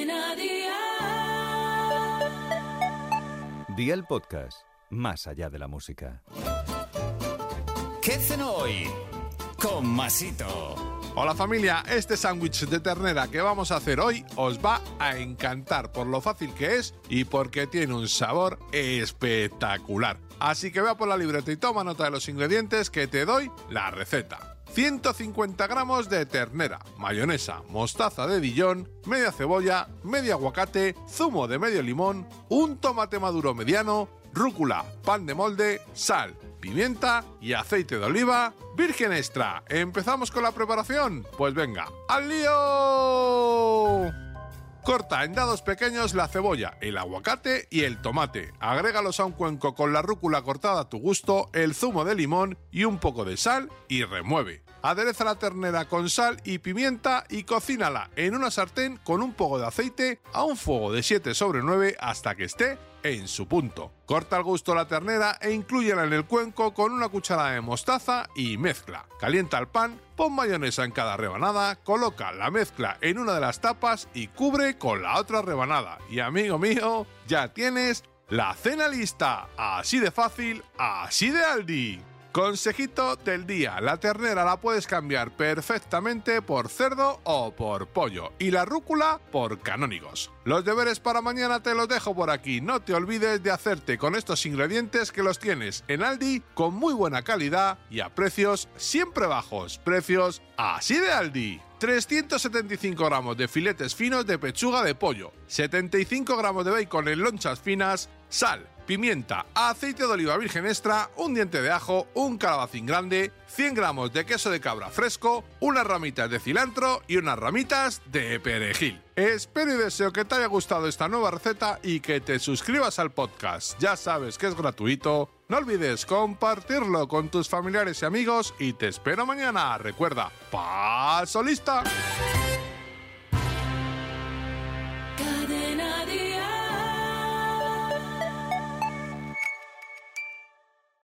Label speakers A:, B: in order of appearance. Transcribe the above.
A: Cadena Dial.
B: Día el podcast, más allá de la música.
C: ¿Qué cenó hoy? Con Masito.
D: Hola familia, este sándwich de ternera que vamos a hacer hoy os va a encantar por lo fácil que es y porque tiene un sabor espectacular. Así que vea por la libreta y toma nota de los ingredientes que te doy la receta. 150 gramos de ternera, mayonesa, mostaza de Dijon, media cebolla, medio aguacate, zumo de medio limón, un tomate maduro mediano, rúcula, pan de molde, sal, pimienta y aceite de oliva virgen extra. ¿Empezamos con la preparación? Pues venga, ¡al lío! Corta en dados pequeños la cebolla, el aguacate y el tomate. Agrégalos a un cuenco con la rúcula cortada a tu gusto, el zumo de limón y un poco de sal y remueve. Adereza la ternera con sal y pimienta y cocínala en una sartén con un poco de aceite a un fuego de 7 sobre 9 hasta que esté en su punto. Corta al gusto la ternera e inclúyela en el cuenco con una cucharada de mostaza y mezcla. Calienta el pan, pon mayonesa en cada rebanada, coloca la mezcla en una de las tapas y cubre con la otra rebanada. Y amigo mío, ya tienes la cena lista. Así de fácil, así de Aldi. Consejito del día, la ternera la puedes cambiar perfectamente por cerdo o por pollo. Y la rúcula por canónigos. Los deberes para mañana te los dejo por aquí, no te olvides de hacerte con estos ingredientes que los tienes en Aldi con muy buena calidad y a precios siempre bajos, precios así de Aldi. 375 gramos de filetes finos de pechuga de pollo, 75 gramos de bacon en lonchas finas, sal, pimienta, aceite de oliva virgen extra, un diente de ajo, un calabacín grande, 100 gramos de queso de cabra fresco, unas ramitas de cilantro y unas ramitas de perejil. Espero y deseo que te haya gustado esta nueva receta y que te suscribas al podcast. Ya sabes que es gratuito. No olvides compartirlo con tus familiares y amigos y te espero mañana. Recuerda, paso lista.